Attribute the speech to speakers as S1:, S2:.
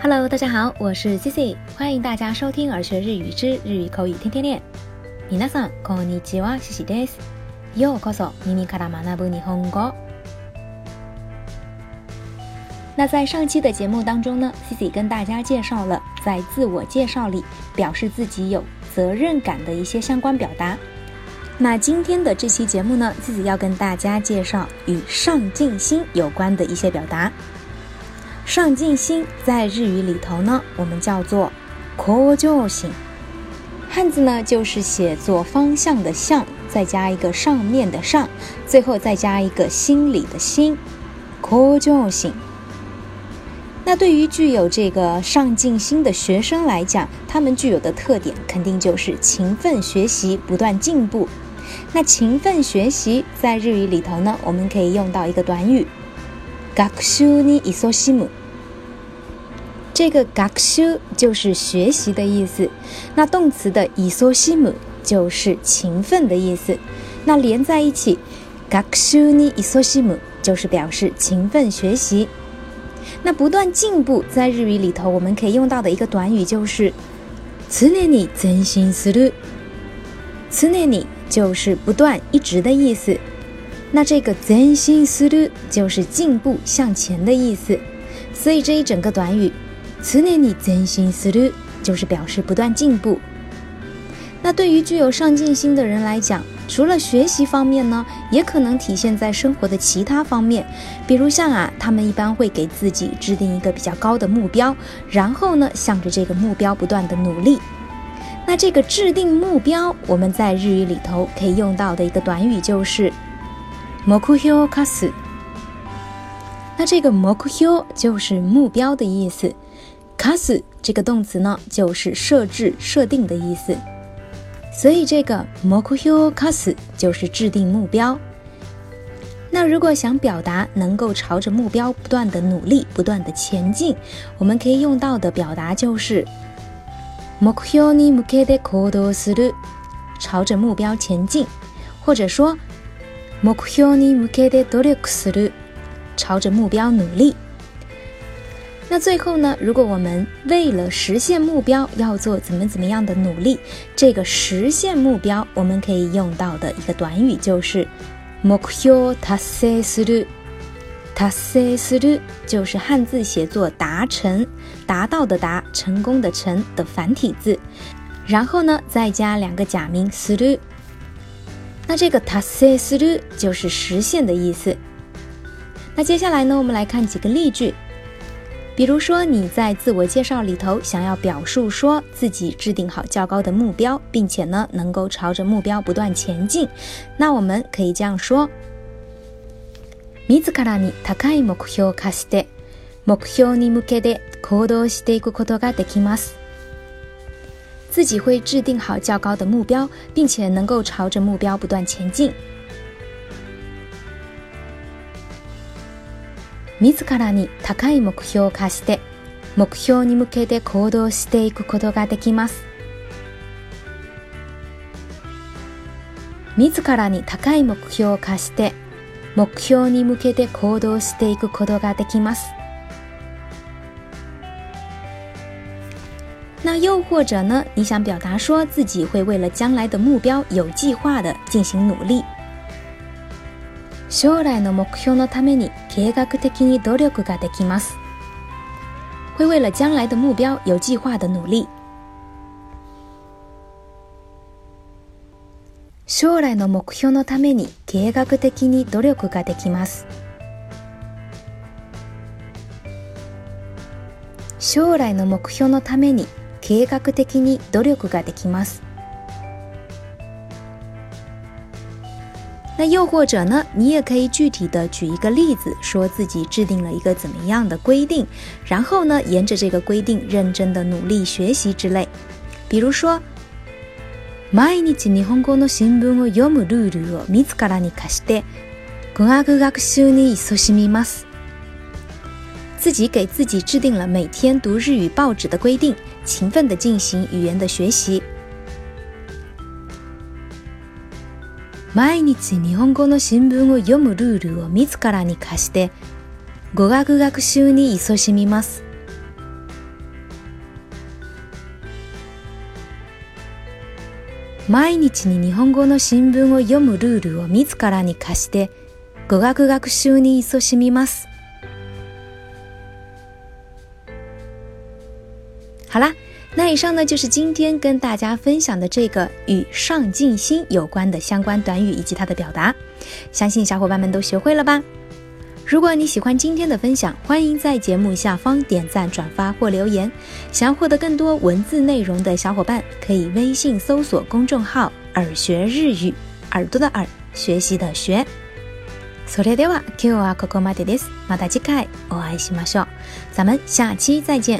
S1: Hello，大家好，我是 c i c 欢迎大家收听《儿学日语之日语口语天天练》。皆さんこんにちは、Cici です。ようこそ耳から学ぶ日本語。那在上期的节目当中呢 c i c 跟大家介绍了在自我介绍里表示自己有责任感的一些相关表达。那今天的这期节目呢，自己要跟大家介绍与上进心有关的一些表达。上进心在日语里头呢，我们叫做“こじょう性”。汉字呢就是写作“方向”的“向”，再加一个上面的“上”，最后再加一个心里的“心”，こじょう性。那对于具有这个上进心的学生来讲，他们具有的特点肯定就是勤奋学习、不断进步。那勤奋学习在日语里头呢，我们可以用到一个短语。学 a k u s h u ni i s s i m u 这个 g a k s h u 就是学习的意思，那动词的 “isosimu” 就是勤奋的意思，那连在一起，“gakushu ni i s i m u 就是表示勤奋学习。那不断进步，在日语里头我们可以用到的一个短语就是“此年你真心する”。“此年你就是不断一直的意思。那这个真心思路就是进步向前的意思，所以这一整个短语词典你真心思路就是表示不断进步。那对于具有上进心的人来讲，除了学习方面呢，也可能体现在生活的其他方面，比如像啊，他们一般会给自己制定一个比较高的目标，然后呢，向着这个目标不断的努力。那这个制定目标，我们在日语里头可以用到的一个短语就是。macau casa 那这个 macau 就是目标的意思 cas 这个动词呢就是设置设定的意思所以这个 macau casa 就是制定目标那如果想表达能够朝着目标不断的努力不断的前进我们可以用到的表达就是 macaon mun c 朝着目标前进或者说 mukhyoni muketi dolyo s r 朝着目标努力。那最后呢？如果我们为了实现目标要做怎么怎么样的努力，这个实现目标我们可以用到的一个短语就是 mukhyo tase sru，tase sru 就是汉字写作“达成”、“达到”的“达”，成功的“成”的繁体字，然后呢再加两个假名 sru。那这个たすれる就是实现的意思。那接下来呢，我们来看几个例句。比如说你在自我介绍里头想要表述说自己制定好较高的目标，并且呢能够朝着目标不断前进，那我们可以这样说：自らに高い目標をかして、目標に向けて行動していくことができます。自己会制定好较高的目标，并且能够朝着目标不断前进。自らに高い目標を課して、目標に向けて行動していくことができます。自らに高い目標を課して、目標に向けて行動していくことができます。那又或者呢？你想表达说自己会为了将来的目标有计划的进行努力。将来目のために計画的に努力ができます。会为了将来的目标有计划的努力。将来目のために計画的に努力ができます。将来目のために。計画的に努力ができます。那又或者呢，你也可以具体的举一个例子，说自己制定了一个怎么样的规定，然后呢，沿着这个规定认真的努力学习之类。比如说，毎日日本語の新聞を読むルールを自らに課して、語学学習に勤しみます。自己给自己制定了每天读日语报纸的规定，勤奋的进行语言的学习。毎日日本語の新聞を読むルールを自らに課して語学学習に勤しみます。毎日に日本語の新聞を読むルールを自らに課して語学学習に勤しみます。好啦，那以上呢就是今天跟大家分享的这个与上进心有关的相关短语以及它的表达，相信小伙伴们都学会了吧？如果你喜欢今天的分享，欢迎在节目下方点赞、转发或留言。想要获得更多文字内容的小伙伴，可以微信搜索公众号“耳学日语”，耳朵的耳，学习的学。s o で e de wa k y o a koko made des, mata jikai oai 咱们下期再见。